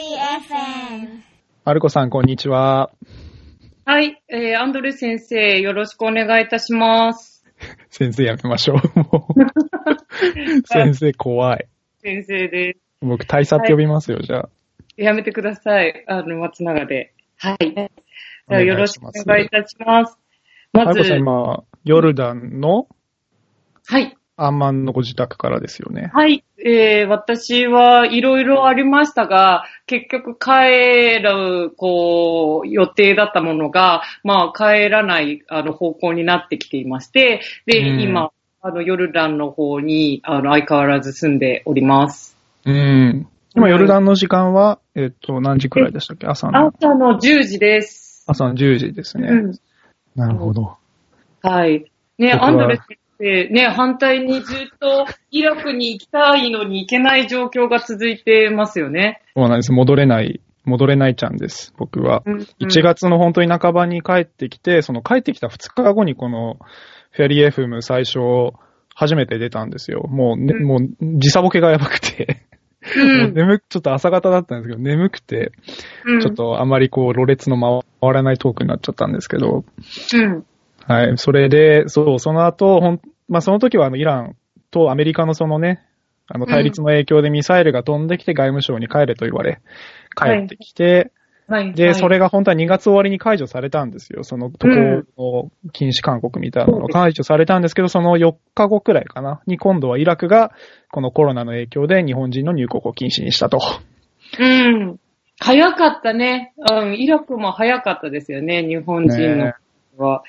FM。マルコさん、こんにちは。はい、えー、アンドレ先生、よろしくお願いいたします。先生やめましょう。もう 先生怖い。先生で僕、大佐って呼びますよ、じゃあ。す。やめてください。あの、松永で。はい。じゃよろしくお願いいたします。まずマルコ、さん、今、ヨルダンのはい。アンマンのご自宅からですよね。はい。えー、私はいろいろありましたが、結局帰る、こう、予定だったものが、まあ、帰らない、あの、方向になってきていまして、で、うん今、あの、ヨルダンの方に、あの、相変わらず住んでおります。うん。今、ヨルダンの時間は、えっと、何時くらいでしたっけ？朝の。朝の10時です。朝の10時ですね。うん。なるほど。はい。ね、アンドレス先生、ね、反対にずっとイラクに行きたいのに行けない状況が続いてますよね。そうなんです。戻れない、戻れないちゃんです、僕は。うん1月の本当に半ばに帰ってきて、その帰ってきた2日後にこのフェリー FM 最初初めて出たんですよ。もう、ねうんもう時差ボケがやばくて、うん 眠く、ちょっと朝方だったんですけど、眠くて、うんちょっとあまりこう、ろれつの回らないトークになっちゃったんですけど、うん。はい。それで、そう、その後、ほん、まあ、その時はあの、イランとアメリカのそのね、あの、対立の影響でミサイルが飛んできて外務省に帰れと言われ、帰ってきて、はい。で、はいそれが本当は2月終わりに解除されたんですよ。その渡航の禁止勧告みたいなのが解除されたんですけど、その4日後くらいかな、に今度はイラクがこのコロナの影響で日本人の入国を禁止にしたと。うん。早かったね。うん、イラクも早かったですよね、日本人のねは。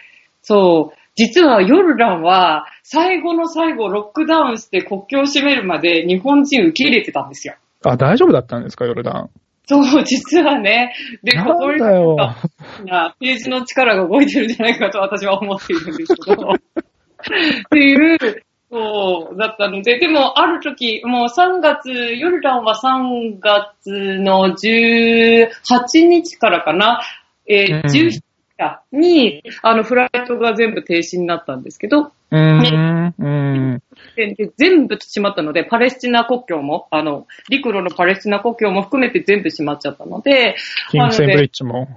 そう。実はヨルダンは最後の最後ロックダウンして国境を閉めるまで日本人受け入れてたんですよ。あ、大丈夫だったんですか、ヨルダン。そう、実はね。で、なここにんだよ。な、ページの力が動いてるんじゃないかと私は思っているんですけど。っていう、そう、だったので、でも、ある時、もう3月、ヨルダンは3月の18日からかな、えーうん17日かに、あの、フライトが全部停止になったんですけど、うーん、うん。でで全部閉まったので、パレスチナ国境も、あの、陸路のパレスチナ国境も含めて全部閉まっちゃったので、キングセンブリッジも。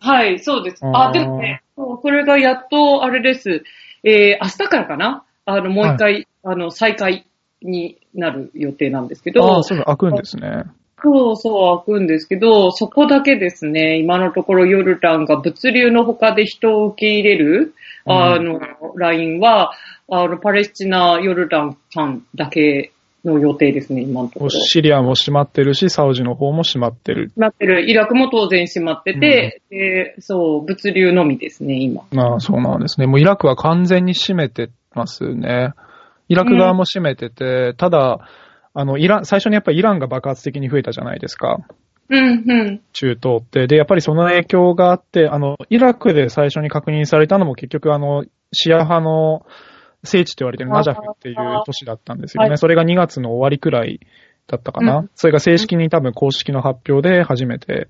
はい、そうです。あでもね、そうそれがやっと、あれです。えー、明日からかな？あの、もう一回、あの、再開になる予定なんですけど、ああ、そうだ、開くんですね。そうそう開くんですけど、そこだけですね、今のところヨルダンが物流の他で人を受け入れる、うんあの、ラインは、あの、パレスチナ、ヨルダン間だけの予定ですね、今のところ。シリアも閉まってるし、サウジの方も閉まってる。なってる。イラクも当然閉まってて、でそう、物流のみですね、今。ああ、そうなんですね。もうイラクは完全に閉めてますね。イラク側も閉めてて、ただ、あの、イラン、最初にやっぱりイランが爆発的に増えたじゃないですか。うん、うん。中東って。で、やっぱりその影響があって、あの、イラクで最初に確認されたのも結局あの、シア派の聖地と言われてるナジャフっていう都市だったんですよね。はいそれが2月の終わりくらいだったかな。うんそれが正式に多分公式の発表で初めて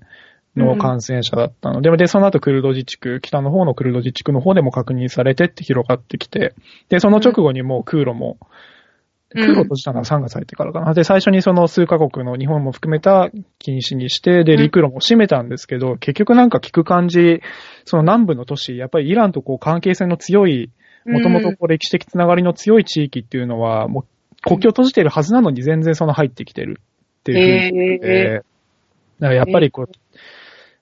の感染者だったので、で、その後クルド自治区、北の方のクルド自治区の方でも確認されてって広がってきて、で、その直後にもう空路も、うん空路閉じたのは3月入ってからかな。で、最初にその数カ国の日本も含めた禁止にして、で、うん。陸路も閉めたんですけど、結局なんか聞く感じ、その南部の都市、やっぱりイランとこう関係性の強い、もともとこう歴史的つながりの強い地域っていうのは、もう国境閉じてるはずなのに全然その入ってきてるっていうふうにへで、だからやっぱりこう、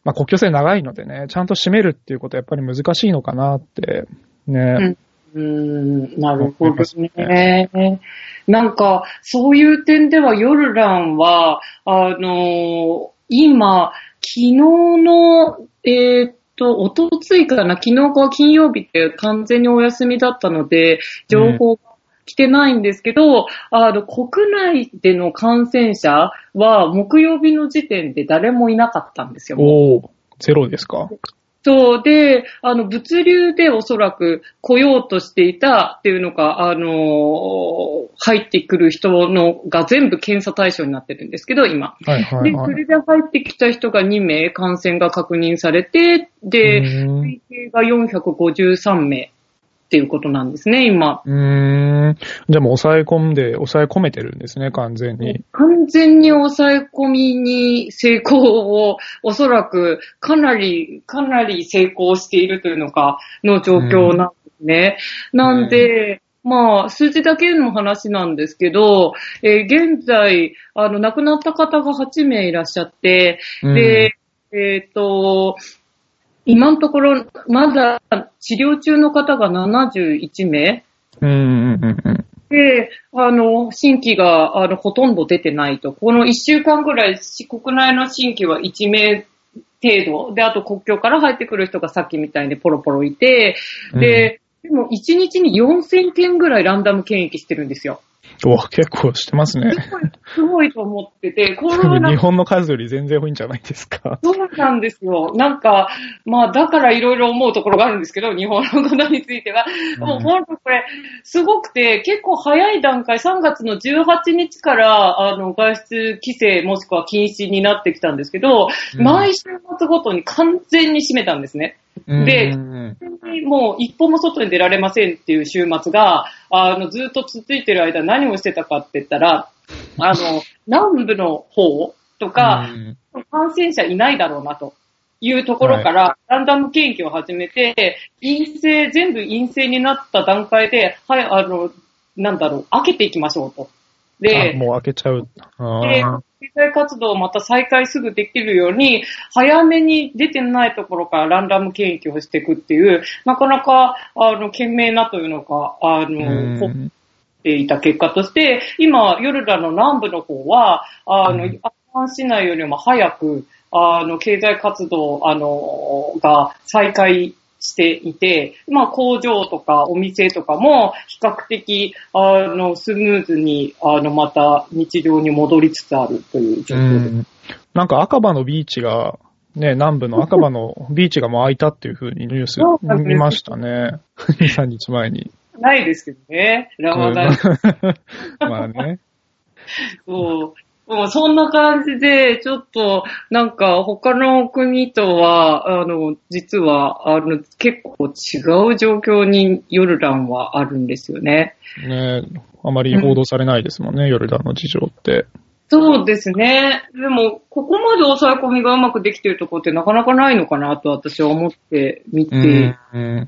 まあ国境線長いのでね、ちゃんと閉めるっていうことはやっぱり難しいのかなって、ね。うーん、なるほどね。なんか、そういう点ではヨルダンは、あの今、昨日の、えーっと、おとついかな、昨日か金曜日って完全にお休みだったので、情報が来てないんですけど、あの、国内での感染者は木曜日の時点で誰もいなかったんですよ。おーゼロですか？そうで、あの、物流でおそらく来ようとしていたっていうのが、あのー入ってくる人のが全部検査対象になってるんですけど、今。はいはいで、はい。それで入ってきた人が2名感染が確認されて、で、推計が453名っていうことなんですね、今。うーん。じゃあもう抑え込んで、抑え込めてるんですね、完全に。完全に抑え込みに成功を、おそらくかなり、かなり成功しているというのか、の状況なんですね。なんで、まあ、数字だけの話なんですけど、えー現在、あの、亡くなった方が8名いらっしゃって、で、えっ、と、今のところ、まだ治療中の方が71名うん、うん、うん、うん。で、あの、新規が、あの、ほとんど出てないと。この1週間ぐらい、し国内の新規は1名程度。で、あと国境から入ってくる人がさっきみたいにポロポロいて、で、でも1日に4000件ぐらいランダム検疫してるんですよ。結構してますね。すごい、と思ってて、これはなんか日本の数より全然多いんじゃないですか。そうなんですよ。なんか、まあ、だからいろいろ思うところがあるんですけど、日本のことについては。うんもう本当これ、すごくて、結構早い段階、3月の18日から、あの、外出規制もしくは禁止になってきたんですけど、うん毎週末ごとに完全に閉めたんですね。でうんもう一歩も外に出られませんっていう週末が、あの、ずっと続いてる間何をしてたかって言ったら、あの、南部の方とか、うん感染者いないだろうなというところから、ランダム検疫を始めて、陰性、全部陰性になった段階で、はい、あの、なんだろう、開けていきましょうと。あで、もう開けちゃう。経済活動をまた再開すぐできるように、早めに出てないところからランダム検疫をしていくっていう、なかなか、あの、懸命なというのか、あうの、こん。っていた結果として、今、ヨルダンの南部の方は、あの、うん。アフガン市内よりも早く、あの、経済活動、あの、が再開していて、まあ、工場とかお店とかも比較的、あの、スムーズに、あの、また日常に戻りつつあるという状う況です。んなんか赤羽のビーチが、ね、南部の 赤羽のビーチがもう開いたっていう風にニュース見ましたね。2、3日前に。ないですけどね、ラマダン。まあね。そう。もうそんな感じで、ちょっと、なんか他の国とは、あの、実は、あの、結構違う状況にヨルダンはあるんですよね。ねあまり報道されないですもんね、ヨルダンの事情って。そうですね。でも、ここまで抑え込みがうまくできてるところってなかなかないのかなと私は思って見て、うん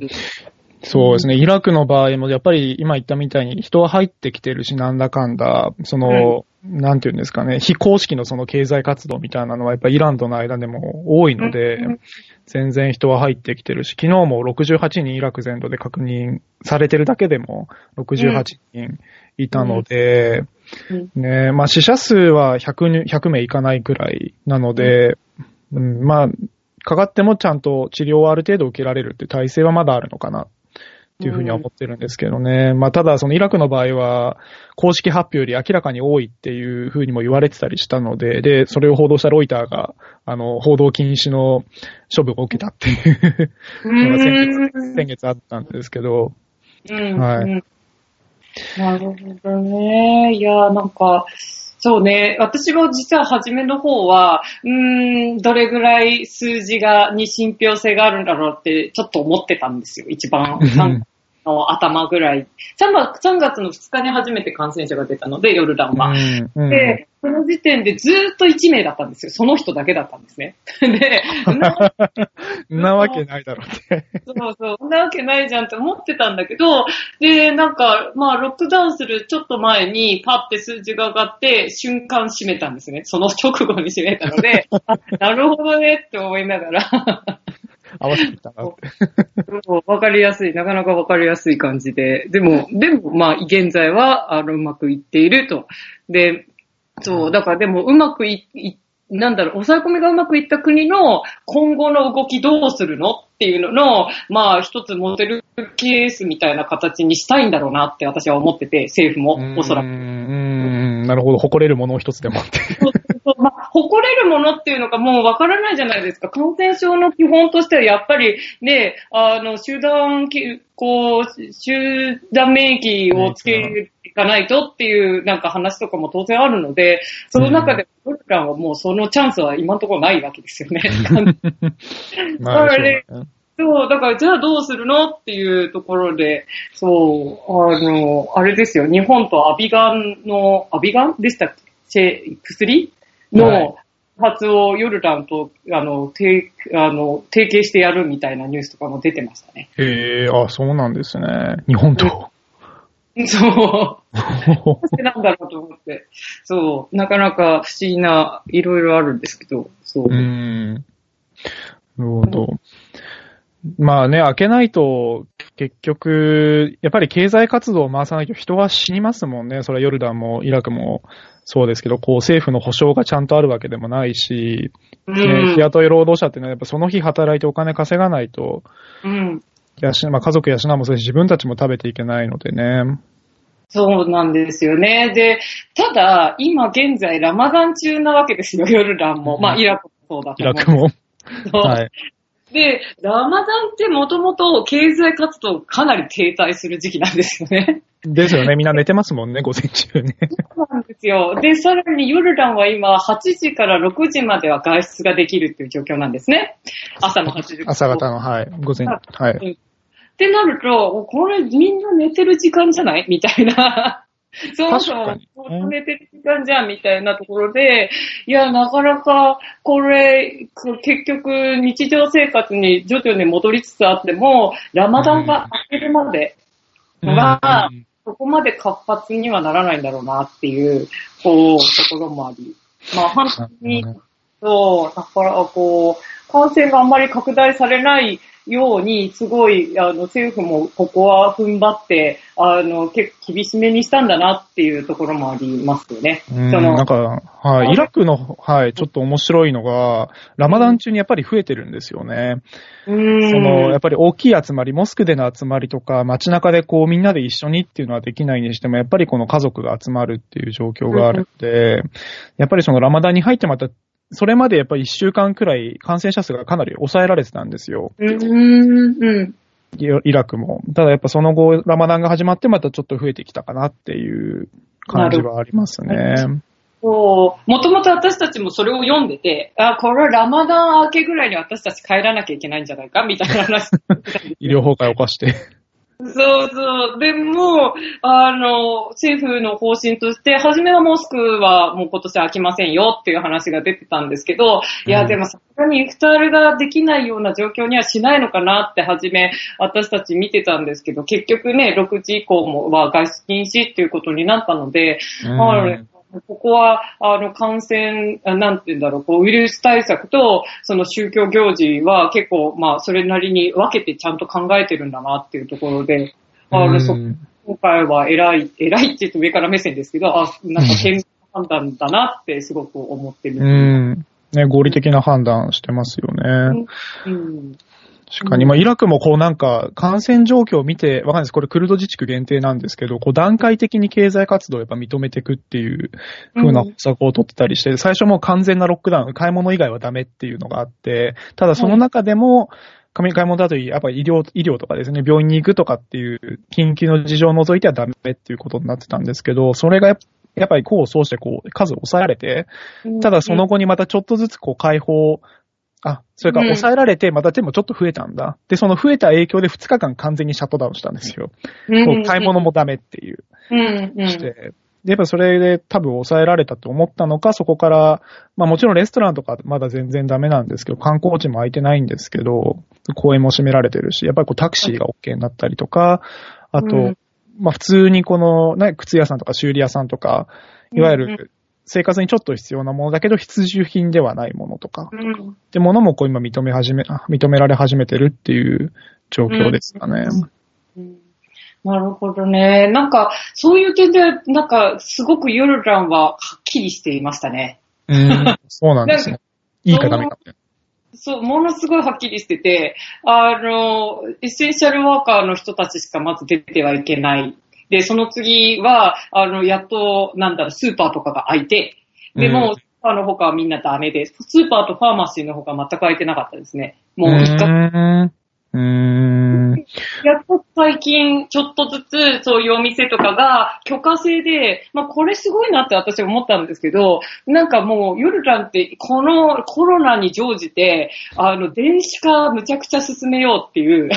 そうですね。イラクの場合も、やっぱり今言ったみたいに人は入ってきてるし、なんだかんだ、その、なんていうんですかね、非公式のその経済活動みたいなのはやっぱりイランとの間でも多いのでうん、全然人は入ってきてるし、昨日も68人イラク全土で確認されてるだけでも68人いたので、うん。ねまあ死者数は 100, 100名いかないくらいなので、うん、まあ、かかってもちゃんと治療をある程度受けられるっていう体制はまだあるのかなっていうふうには思ってるんですけどね。まあ、ただそのイラクの場合は、公式発表より明らかに多いっていうふうにも言われてたりしたので、で、それを報道したロイターが、あの、報道禁止の処分を受けたっていうのが先月、先月あったんですけど、うんはいうんなるほどね。いや、なんか、そうね。私も実は初めの方は、うーん、どれぐらい数字が、に信憑性があるんだろうって、ちょっと思ってたんですよ。一番、3の頭ぐらい。3月 ,3 月の2日に初めて感染者が出たので、ヨルダンは。で、その時点でずーっと1名だったんですよ。その人だけだったんですね。で、ななわけないだろうって。そうそう、なわけないじゃんって思ってたんだけど、で、なんか、まあ、ロックダウンするちょっと前に、パって数字が上がって、瞬間閉めたんですね。その直後に閉めたので、あなるほどねって思いながら、合わせてきたなわかりやすい、なかなかわかりやすい感じで、でも、でも、まあ、現在は、あの、うまくいっていると。で、そう、だからでも、うまくい、いなんだろう、抑え込みがうまくいった国の今後の動きどうするのっていうのの、まあ、一つモデルケースみたいな形にしたいんだろうなって私は思ってて、政府も、おそらくう。んうんなるほど。誇れるものを一つでもって。まあ、誇れるものっていうのがもうわからないじゃないですか。感染症の基本としてはやっぱりね、あの、集団き、こう、集団免疫をつけていかないとっていうなんか話とかも当然あるので、その中で、ボルカンはもうそのチャンスは今のところないわけですよね。まあ、でしょうね。そう、だからじゃあどうするのっていうところで、そう、あの、あれですよ、日本とアビガンの、アビガンでしたっけ？薬はいの発をヨルダンと、あの、提、あの、提携してやるみたいなニュースとかも出てましたね。へえ、あ、そうなんですね。日本と。そう。なんでなんだろうと思って。そう。なかなか不思議な、いろいろあるんですけど、そう。うーん。なるほど。まあね、開けないと、結局、やっぱり経済活動を回さないと人は死にますもんね。それはヨルダンもイラクもそうですけど、こう政府の保障がちゃんとあるわけでもないし、うねん日雇い労働者っていうのはやっぱその日働いてお金稼がないと、うん。養まあ、家族養うもそうし、自分たちも食べていけないのでね。そうなんですよね。で、ただ、今現在ラマダン中なわけですよ、ヨルダンも。まあ、イラクもそうだと思うイラクも。はい。で、ラマダンってもともと経済活動かなり停滞する時期なんですよね。ですよね。みんな寝てますもんね、午前中ね。そうなんですよ。で、さらにヨルダンは今8時から6時までは外出ができるっていう状況なんですね。朝の8時。朝方の、はい。午前、はい。ってなると、これみんな寝てる時間じゃない？みたいな。そもそも寝てる時間じゃんみたいなところで、いや、なかなか、これ、こ結局、日常生活に徐々に戻りつつあっても、ラマダンが明けるまでは、うんそこまで活発にはならないんだろうなっていう、こう、ところもあり。まあ、本当にそう、だから、こう、感染があんまり拡大されないように、すごい、あの、政府もここは踏ん張って、あの、結構厳しめにしたんだなっていうところもありますよね。うん、そのなんか、はい、イラクの、はい、ちょっと面白いのが、ラマダン中にやっぱり増えてるんですよね。うーん。その、やっぱり大きい集まり、モスクでの集まりとか、街中でこうみんなで一緒にっていうのはできないにしても、やっぱりこの家族が集まるっていう状況があるんで、やっぱりそのラマダンに入ってまた、それまでやっぱり一週間くらい感染者数がかなり抑えられてたんですよ。うーん、うん。イイラクも。ただやっぱその後、ラマダンが始まってまたちょっと増えてきたかなっていう感じはありますね。そう、もともと私たちもそれを読んでて、あ、これはラマダン明けぐらいに私たち帰らなきゃいけないんじゃないかみたいな話。医療崩壊を犯して。そうそう。でも、あの、政府の方針として、初めはモスクはもう今年開きませんよっていう話が出てたんですけど、いや、でもさすがにイフタールができないような状況にはしないのかなって初め私たち見てたんですけど、結局ね、6時以降もは外出禁止っていうことになったので、うんここは、あの、感染、あなんて言うんだろう、こう、ウイルス対策と、その宗教行事は結構、まあ、それなりに分けてちゃんと考えてるんだなっていうところで、あの、そうん今回は偉い、偉いって言うと上から目線ですけど、あ、なんか健康判断だなってすごく思ってる。うん。ね、合理的な判断してますよね。うん。確かに。まあ、イラクもこうなんか、感染状況を見て、わかんないです。これクルド自治区限定なんですけど、こう段階的に経済活動をやっぱ認めていくっていう風な方策を取ってたりして、最初もう完全なロックダウン、買い物以外はダメっていうのがあって、ただその中でも、買い物だといい、やっぱり医療、医療とかですね、病院に行くとかっていう緊急の事情を除いてはダメっていうことになってたんですけど、それがやっやっぱりこうそうしてこう数を抑えられて、ただその後にまたちょっとずつこう解放、あ、それからうん抑えられて、またでもちょっと増えたんだ。で、その増えた影響で2日間完全にシャットダウンしたんですよ。うん、買い物もダメっていう。うん、うん。して。で、やっぱそれで多分抑えられたと思ったのか、そこから、まあもちろんレストランとかまだ全然ダメなんですけど、観光地も空いてないんですけど、公園も閉められてるし、やっぱりこうタクシーが OK になったりとか、あと、うんまあ普通にこの、ね、靴屋さんとか修理屋さんとか、いわゆうんうる生活にちょっと必要なものだけど必需品ではないものとか、うんってものもこう今認め始め、あ認められ始めてるっていう状況ですかね。うんなるほどね。なんか、そういう点で、なんか、すごくヨルダンははっきりしていましたね。うん、そうなんですね。いいかダメか。そう、ものすごいはっきりしてて、あの、エッセンシャルワーカーの人たちしかまず出てはいけない。で、その次は、あの、やっと、なんだろう、スーパーとかが開いて、でも、うんスーパーの他はみんなダメで、スーパーとファーマシーの他は全く開いてなかったですね。もう一う回。うーん。やっと最近、ちょっとずつ、そういうお店とかが許可制で、まあこれすごいなって私は思ったんですけど、なんかもう、ヨルダンって、このコロナに乗じて、あの、電子化むちゃくちゃ進めようっていう、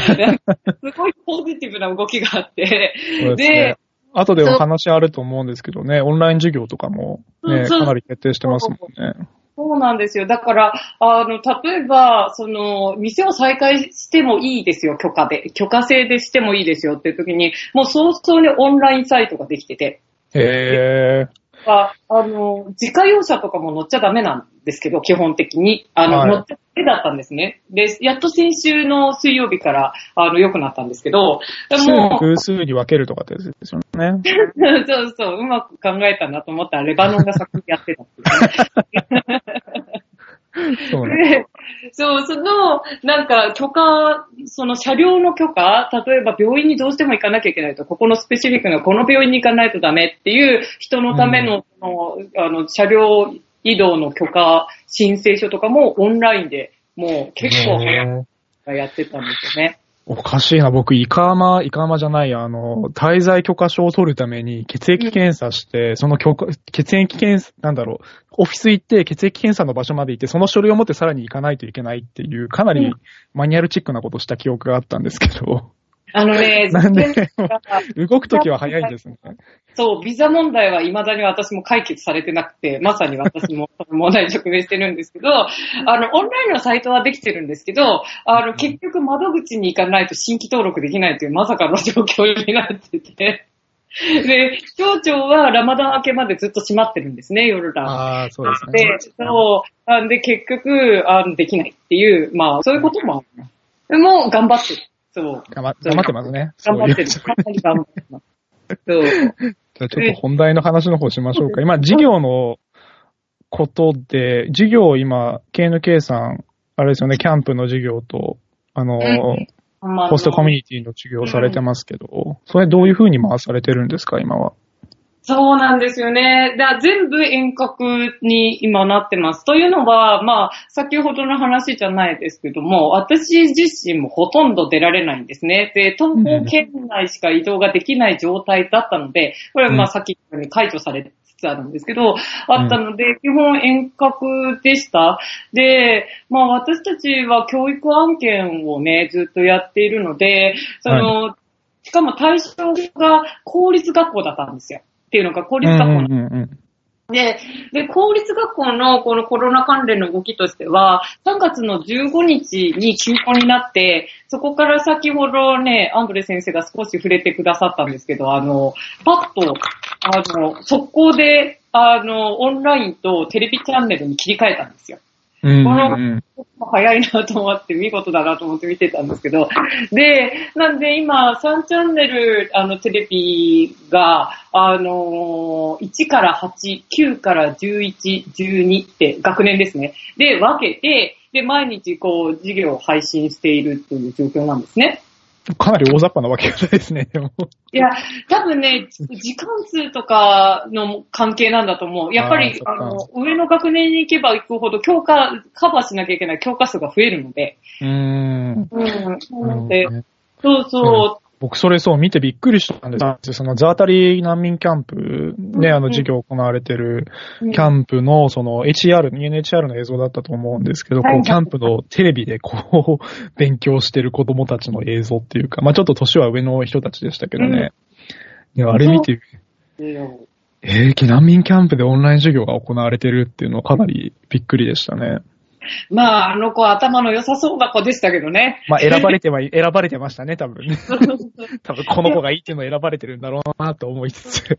すごいポジティブな動きがあって、ですね。後でお話あると思うんですけどね、オンライン授業とかもね、かなり決定してますもんね。そうなんですよ。だから、あの、例えば、その、店を再開してもいいですよ、許可で。許可制でしてもいいですよっていう時に、もう早々にオンラインサイトができてて、へー。ああの、自家用車とかも乗っちゃダメなんですけど、基本的に。あの、はい乗っちゃダメだったんですね。で、やっと先週の水曜日から、あの、良くなったんですけど、で数も、偶数に分けるとかってやつですよね。そうそう、うまく考えたなと思ったら、レバノンが先にやってたっていうね。そうなんですで、そう、その、なんか、許可、その車両の許可、例えば病院にどうしても行かなきゃいけないと、ここのスペシフィックなこの病院に行かないとダメっていう人のための、そのあの、車両移動の許可申請書とかもオンラインで、もう結構へーやってたんですよね。おかしいな、僕、イカーマ、イカーマじゃない、あの、滞在許可証を取るために血液検査して、その許可、血液検査、なんだろう、オフィス行って血液検査の場所まで行って、その書類を持ってさらに行かないといけないっていう、かなりうん。マニュアルチックなことした記憶があったんですけど、あのね、なんで？動くときは早いんですね。そう、ビザ問題は未だに私も解決されてなくて、まさに私も問題に直面してるんですけど、あの、オンラインのサイトはできてるんですけど、あの、結局窓口に行かないと新規登録できないというまさかの状況になってて、で、町長はラマダン明けまでずっと閉まってるんですね、夜ラン。ああ、そうですね。で、そう、なんで結局、あのできないっていう、まあ、そういうこともある。でも、頑張ってる。そう。頑張ってますね。頑張ってる。かなり頑張ってます。そう。じゃあちょっと本題の話の方しましょうか。今、事業のことで、事業今、KNK さん、あれですよね、キャンプの事業と、あの、まあホストコミュニティの授業をされてますけど、それどういう風に回されてるんですか、今は？そうなんですよね。だ全部遠隔に今なってます。というのは、まあ、先ほどの話じゃないですけども、私自身もほとんど出られないんですね。で、東方圏内しか移動ができない状態だったので、これはまあうんさっきに解除されつつあるんですけど、あったので、基本遠隔でした。で、まあ私たちは教育案件をね、ずっとやっているので、その、しかも対象が公立学校だったんですよ。っていうのが公立学校のうんうんうんで、で、公立学校のこのコロナ関連の動きとしては、3月の15日に休校になって、そこから先ほどね、アンドレ先生が少し触れてくださったんですけど、あの、パッと、あの、速攻で、あの、オンラインとテレビチャンネルに切り替えたんですよ。うんうんこのうん早いなと思って、見事だなと思って見てたんですけど。で、なんで今、3チャンネル、あの、テレビが、あのー1から8、9から11、12って学年ですね。で、分けて、で、毎日こう、授業を配信しているという状況なんですね。かなり大雑把なわけ方ですね、でも。いや、多分ね、時間数とかの関係なんだと思う。やっぱり、あの、上の学年に行けば行くほど、教科、カバーしなきゃいけない教科数が増えるので。うーん。うん。なので、ねそうそ僕それそう見てびっくりしたんですよ。そのザータリ難民キャンプ、ね、うんあの授業行われてるう。キャンプのその HR、UNHR の映像だったと思うんですけど、こうキャンプのテレビでこう勉強してる子供たちの映像っていうか、まあちょっと年は上の人たちでしたけどね。いや、あれ見て、うんえー、避難民キャンプでオンライン授業が行われてるっていうのはかなりびっくりでしたね。まあ、あの子頭の良さそうな子でしたけどね。まあ選ばれては、選ばれてましたね、多分ね。多分この子がいいっていうのを選ばれてるんだろうなと思いつつ。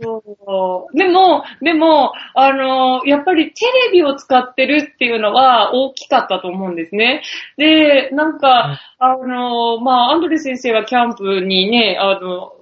でも、でも、あの、やっぱりテレビを使ってるっていうのは大きかったと思うんですね。で、なんか、あの、まあ、アンドレ先生はキャンプにね、あの、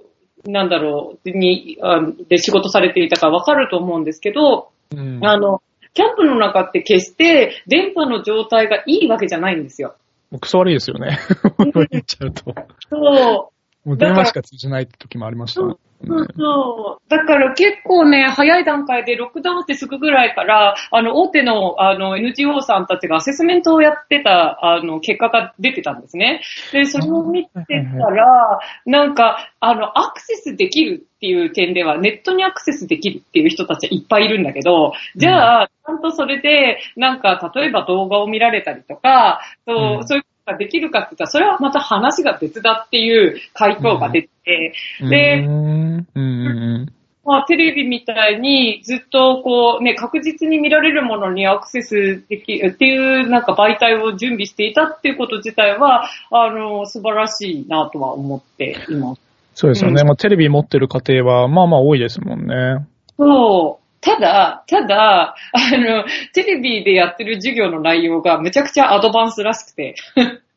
なんだろう、に、あで仕事されていたかわかると思うんですけど、うんあの、キャンプの中って決して電波の状態がいいわけじゃないんですよ。もうクソ悪いですよね。言っちゃうと。そう。もう電話しか通じない時もありましたね。そうそう。だから結構ね、早い段階でロックダウンってすぐぐらいから、あの、大手の、あの、NGO さんたちがアセスメントをやってた、あの、結果が出てたんですね。で、それを見てたら、なんか、あの、アクセスできるっていう点では、ネットにアクセスできるっていう人たちはいっぱいいるんだけど、じゃあ、ちゃんとそれで、なんか、例えば動画を見られたりとか、そううんそういうができるかって言ったら、それはまた話が別だっていう回答が出て、でうーん、うんうんまあ、テレビみたいにずっとこうね、確実に見られるものにアクセスできるっていうなんか媒体を準備していたっていうこと自体は、あの、素晴らしいなとは思っています。そうですよね。まあ、テレビ持ってる家庭は、まあまあ多いですもんね。そう。ただ、ただ、あの、テレビでやってる授業の内容がめちゃくちゃアドバンスらしくて、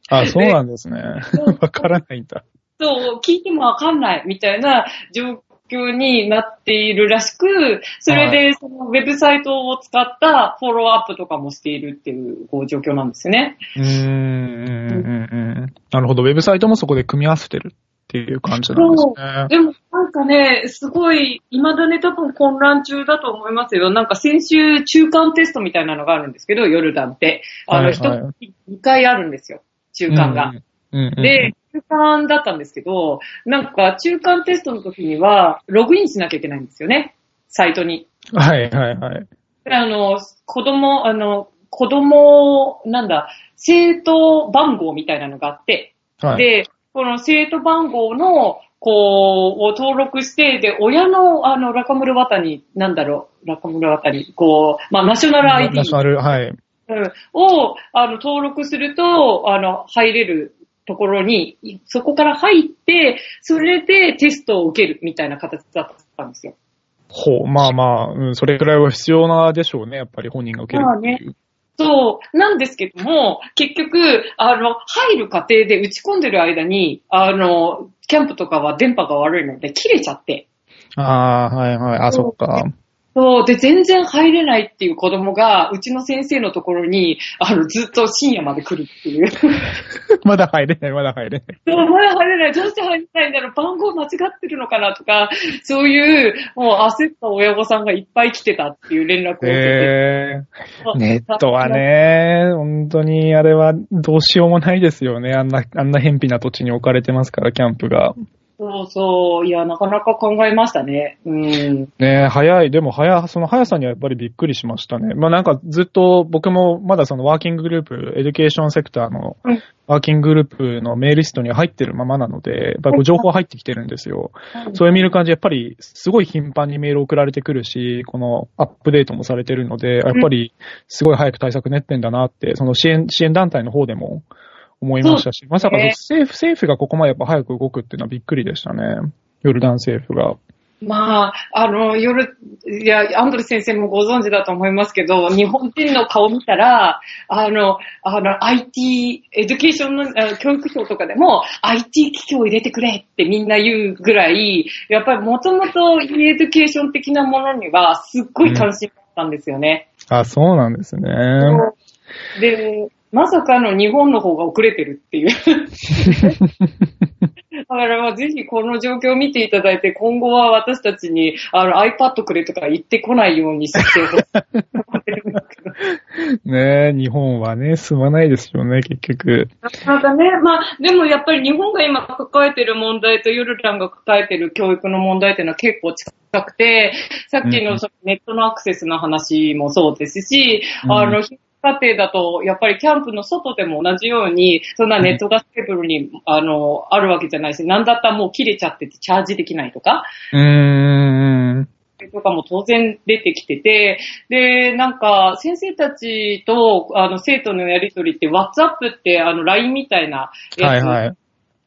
あ、そうなんですね。わからないんだ。そう、聞いてもわかんないみたいな状況になっているらしく、それでそのウェブサイトを使ったフォローアップとかもしているっていうこう状況なんですよね。うーん。なるほど。ウェブサイトもそこで組み合わせてるっていう感じなんですね。でもなんかね、すごい、未だに多分混乱中だと思いますよ。なんか先週中間テストみたいなのがあるんですけど、ヨルダンって。あの、はいはい一月2回あるんですよ。中間が。うん、うん、うん。で、中間だったんですけど、なんか中間テストの時には、ログインしなきゃいけないんですよね。サイトに。はい、はい、はい。であの、子供、あの、子供、なんだ、生徒番号みたいなのがあって、はい。で、この生徒番号の、こう、を登録して、で、親の、あの、ラカムルワタに、なんだろう、ラカムルワタに、こう、まあ、ナショナル ID ナショナル、はい。うんを、あの、登録すると、あの、入れるところに、いそこから入って、それでテストを受けるみたいな形だったんですよ。ほう、まあまあ、うん、それくらいは必要なでしょうね。やっぱり本人が受けるっていう。そう、なんですけども、結局、あの、入る過程で打ち込んでる間に、あの、キャンプとかは電波が悪いので切れちゃって、ああ、はいはい。あ、そっか。そう、で、全然入れないっていう子供が、うちの先生のところに、あの、ずっと深夜まで来るっていう。まだ入れない、まだ入れない。でもまだ入れない。どうして入れないんだろう番号間違ってるのかなとか、そういう、もう焦った親御さんがいっぱい来てたっていう連絡を受けて。えー、ネットは。ね、本当にあれはどうしようもないですよね。あんな、あんな偏僻な土地に置かれてますから、キャンプが。そうそう。いや、なかなか考えましたね。うん。ね早い。でも早、その速さにはやっぱりびっくりしましたね。まあなんかずっと僕もまだそのワーキンググループ、 education sector のうんワーキンググループのメールリストには入ってるままなので、やっぱり情報入ってきてるんですよ。それ見る感じ、やっぱりすごい頻繁にメール送られてくるし、このアップデートもされてるので、やっぱりすごい早く対策練ってんだなって、その支援、支援団体の方でも思いましたし、まさかね政府、政府がここまでやっぱ早く動くっていうのはびっくりでしたね。ヨルダン政府が。まあ、あの、夜、いや、アンドレ先生もご存知だと思いますけど、日本人の顔見たら、あの、あの、IT、 education の、あ教育省とかでも、IT 機器を入れてくれってみんな言うぐらい、やっぱりもともと education 的なものには、すっごい関心があったんですよね。あ、そうなんですね。で、まさかの日本の方が遅れてるっていう。だからまあぜひこの状況を見ていただいて、今後は私たちにあの iPad くれとか言ってこないようにして。ねえ、日本はね、進まないですよね、結局。なかなかね、まあでもやっぱり日本が今抱えてる問題とヨルダンが抱えてる教育の問題っていうのは結構近くて、さっきのネットのアクセスの話もそうですし、うんあの、家庭だと、やっぱりキャンプの外でも同じように、そんなネットが stable に、あの、あるわけじゃないし、なんだったらもう切れちゃっててチャージできないとか、うーん。とかも当然出てきてて、で、なんか、先生たちと、あの、生徒のやりとりって、WhatsApp って、あの、LINE みたいなやつはいはい。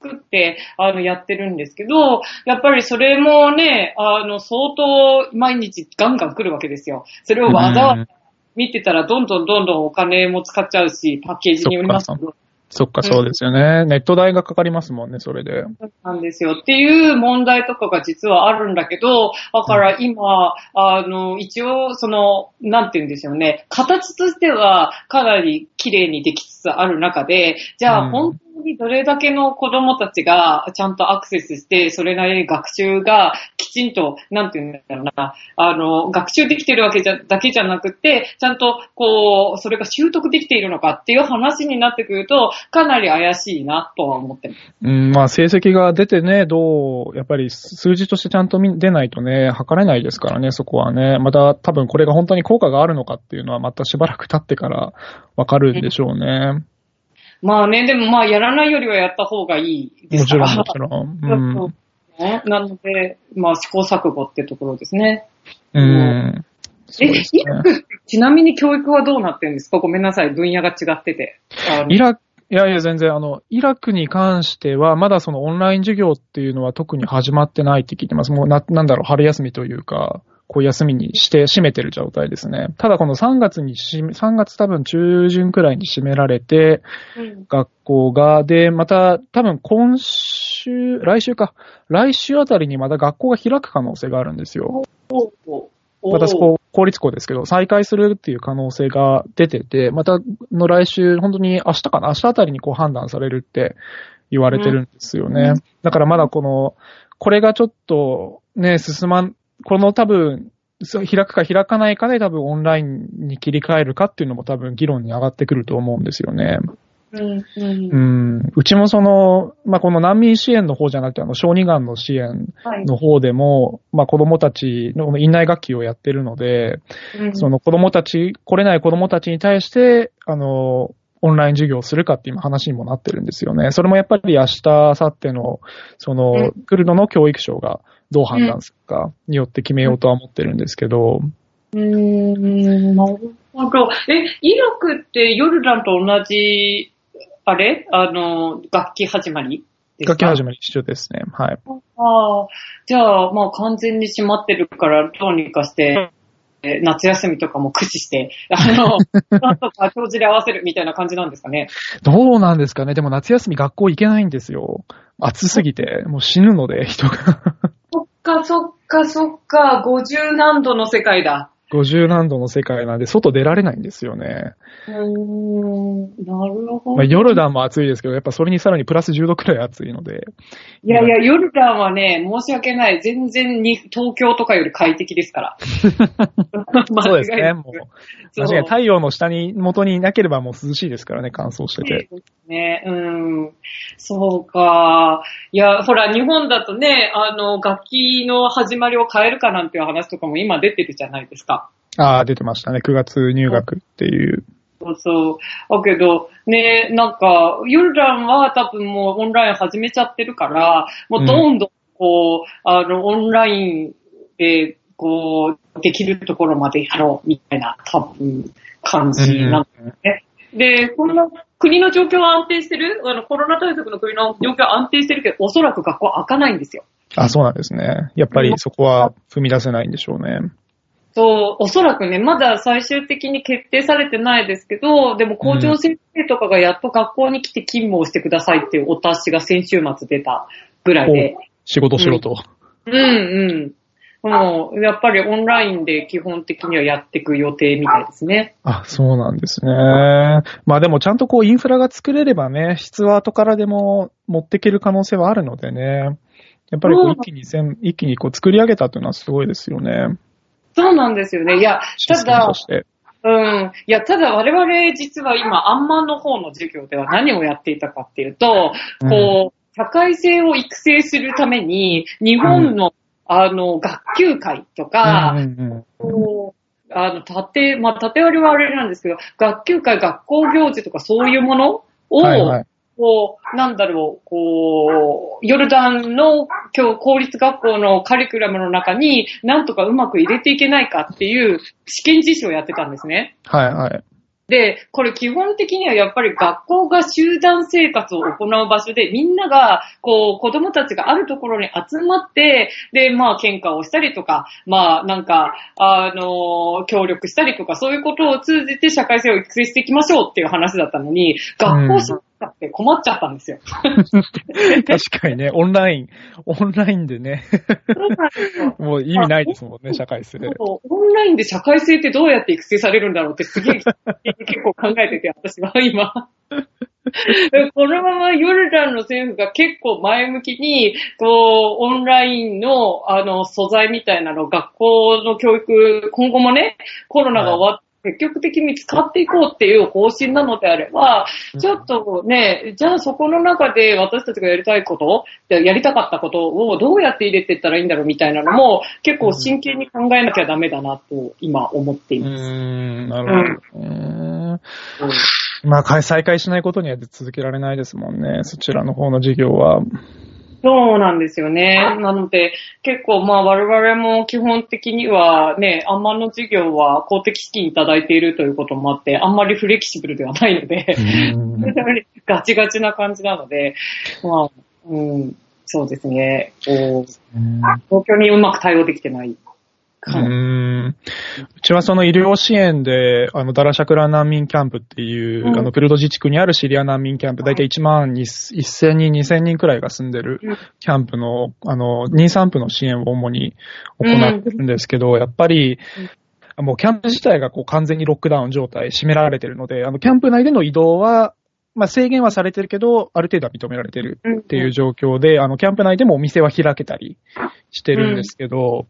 作って、あの、やってるんですけど、やっぱりそれもね、あの、相当毎日ガンガン来るわけですよ。それをわざわざ見てたら、どんどんどんどんお金も使っちゃうし、パッケージによりますけど、そっか、そうですよね。ネット代がかかりますもんね、それで。そうなんですよ。っていう問題とかが実はあるんだけど、だから今、あの、一応、その、なんて言うんでしょうね、形としてはかなり綺麗にできつつある中で、じゃうんあ本当にどれだけの子供たちがちゃんとアクセスして、それなりに学習がきちんと、なんていうんだろうな、あの、学習できてるわけじゃ、だけじゃなくて、ちゃんと、こう、それが習得できているのかっていう話になってくると、かなり怪しいなとは思ってます。うん、まあ成績が出てね、どう、やっぱり数字としてちゃんと出ないとね、測れないですからね、そこはね。また多分これが本当に効果があるのかっていうのはまたしばらく経ってからわかるんでしょうね。まあね、でもまあやらないよりはやった方がいいでもちろん、すから。もちろん。うん。ね、なので、まあ試行錯誤ってところですね。うん。え、ねイラク、ちなみに教育はどうなってるんですか？ごめんなさい、分野が違ってて。イラク、いやいや全然あの、イラクに関しては、まだそのオンライン授業っていうのは特に始まってないって聞いてます。もうな、なんだろう、春休みというか、こう休みにして閉めてる状態ですね。ただこの3月にし、3月多分中旬くらいに閉められて、うん学校が、で、また多分今週、来週か、来週あたりにまた学校が開く可能性があるんですよ。おおまたそこ、公立校ですけど、再開するっていう可能性が出てて、またの来週、本当に明日かな？明日あたりにこう判断されるって言われてるんですよね。うんだからまだこの、これがちょっとね、進まん、この多分、開くか開かないかで多分オンラインに切り替えるかっていうのも多分議論に上がってくると思うんですよね。うんうんうん。うちもその、まあ、この難民支援の方じゃなくて、あの、小児がんの支援はいの方でも、まあ、子供たちの院内学級をやってるので、うんその子供たち、来れない子供たちに対して、あの、オンライン授業をするかっていう話にもなってるんですよね。それもやっぱり明日、明後日の、その、来るのの教育省がどう判断するかによって決めようとは思ってるんですけど、うーん、なるほど。え、イラクってヨルダンと同じ、あれ？あの、楽器始まり楽器始まり一緒ですね。はい。ああ、じゃあ、まあ完全に閉まってるから、どうにかして、え夏休みとかも駆使して、あの、なんとか教授で合わせるみたいな感じなんですかね？どうなんですかね？でも夏休み学校行けないんですよ。暑すぎて、もう死ぬので、人が。そっかそっかそっか、50何度の世界だ。50何度の世界なんで、外出られないんですよね。うーん、なるほど。まあ、ヨルダンも暑いですけど、やっぱそれにさらにプラス10度くらい暑いので。いやいや、ヨルダンはね、申し訳ない。全然に東京とかより快適ですから。そうですね。もう、そう間違いない太陽の下に、元にいなければもう涼しいですからね、乾燥してて。そうですね。うん。そうか。いや、ほら、日本だとね、あの、楽器の始まりを変えるかなんていう話とかも今出てるじゃないですか。ああ、出てましたね。9月入学っていう。そうそう。だけど、ね、なんか、ヨルダンは多分もうオンライン始めちゃってるから、もうどんどんこう、あの、オンラインで、こう、できるところまでやろう、みたいな、多分、感じなんね。で、こんな国の状況は安定してる？あの、コロナ対策の国の状況は安定してるけど、おそらく学校開かないんですよ。あ、そうなんですね。やっぱりそこは踏み出せないんでしょうね。そう、おそらくね、まだ最終的に決定されてないですけど、でも校長先生とかがやっと学校に来て勤務をしてくださいっていうお達しが先週末出たぐらいで。仕事しろと。うんうん。もう、やっぱりオンラインで基本的にはやっていく予定みたいですね。あ、そうなんですね。まあでもちゃんとこうインフラが作れればね、質は後からでも持っていける可能性はあるのでね。やっぱりこうんう一気にせん、一気にこう作り上げたというのはすごいですよね。そうなんですよね。いや、シただ。うん。いや、ただ我々実は今、アンマンの方の授業では何をやっていたかっていうと、うんこう、社会性を育成するために、日本の、あの、学級会とか、うんうんうんこうあの、縦、まあ、縦割りはあれなんですけど、学級会、学校行事とかそういうものを、はいはい。こう、なんだろう、こう、ヨルダンの今日公立学校のカリキュラムの中になんとかうまく入れていけないかっていう試験実施をやってたんですね。はいはい。で、これ基本的にはやっぱり学校が集団生活を行う場所で、みんなが、こう、子供たちがあるところに集まって、で、まあ、喧嘩をしたりとか、まあ、なんか、あの、協力したりとか、そういうことを通じて社会性を育成していきましょうっていう話だったのに、学校社会って困っちゃったんですよ。確かにね、オンライン、オンラインでね、もう意味ないですもんね、社会性。オンラインで社会性ってどうやって育成されるんだろうってすげえ 結構考えてて、私は今。このままヨルダンの政府が結構前向きに、こう、オンラインの、あの、素材みたいなの、学校の教育、今後もね、コロナが終わって、積極的に使っていこうっていう方針なのであれば、ちょっとね、じゃあそこの中で私たちがやりたいこと、やりたかったことをどうやって入れていったらいいんだろうみたいなのも、結構真剣に考えなきゃダメだなと今思っています。うん、なるほど。うんまあ、再開しないことには続けられないですもんね、そちらの方の事業は。そうなんですよね。なので、結構まあ我々も基本的にはね、あんまの事業は公的資金いただいているということもあって、あんまりフレキシブルではないので、ガチガチな感じなので、まあ、うん、そうですね。こう、東京にうまく対応できてないうん。うちはその医療支援で、あの、ダラシャクラ難民キャンプっていう、うん、あの、クルド自治区にあるシリア難民キャンプ、だいたい1万1000人、2000人くらいが住んでるキャンプの、あの、妊産婦の支援を主に行ってるんですけど、うん、やっぱり、もうキャンプ自体がこう完全にロックダウン状態、締められてるので、あの、キャンプ内での移動は、まあ、制限はされてるけど、ある程度は認められてるっていう状況で、あの、キャンプ内でもお店は開けたりしてるんですけど、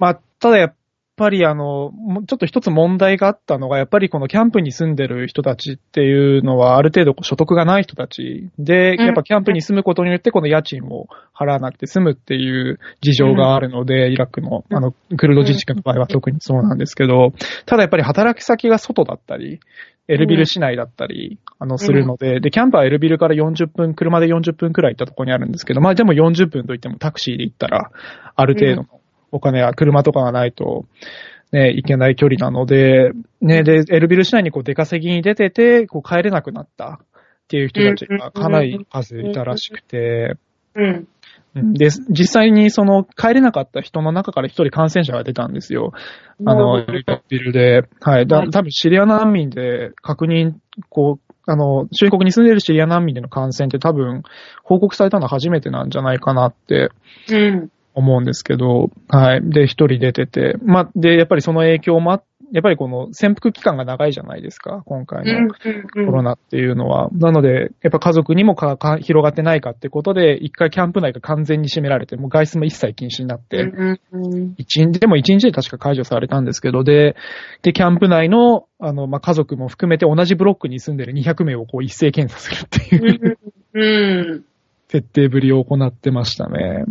まあ、ただやっぱりあの、ちょっと一つ問題があったのが、やっぱりこのキャンプに住んでる人たちっていうのは、ある程度所得がない人たちで、やっぱキャンプに住むことによって、この家賃を払わなくて済むっていう事情があるので、イラクの、あの、クルド自治区の場合は特にそうなんですけど、ただやっぱり働き先が外だったり、エルビル市内だったり、あの、するので、で、キャンプはエルビルから40分、車で40分くらい行ったところにあるんですけど、まあでも40分といってもタクシーで行ったら、ある程度のお金や車とかがないと、ね、いけない距離なので、ね、で、エルビル市内にこう出稼ぎに出てて、こう帰れなくなったっていう人たちがかなり数いたらしくて、うん。で、実際にその帰れなかった人の中から一人感染者が出たんですよ。あの、エルビルで。はい。だ多分シリア難民で確認、こう、あの、中国に住んでるシリア難民での感染って多分報告されたのは初めてなんじゃないかなって。うん。思うんですけど、はい。で、一人出てて、まあ、で、やっぱりその影響もあやっぱりこの潜伏期間が長いじゃないですか、今回のコロナっていうのは。なので、やっぱ家族にもかか広がってないかってことで、一回キャンプ内が完全に閉められて、もう外出も一切禁止になって、一日、でも一日で確か解除されたんですけど、で、で、キャンプ内の、あの、まあ、家族も含めて同じブロックに住んでる200名をこう一斉検査するっていううん、徹底ぶりを行ってましたね。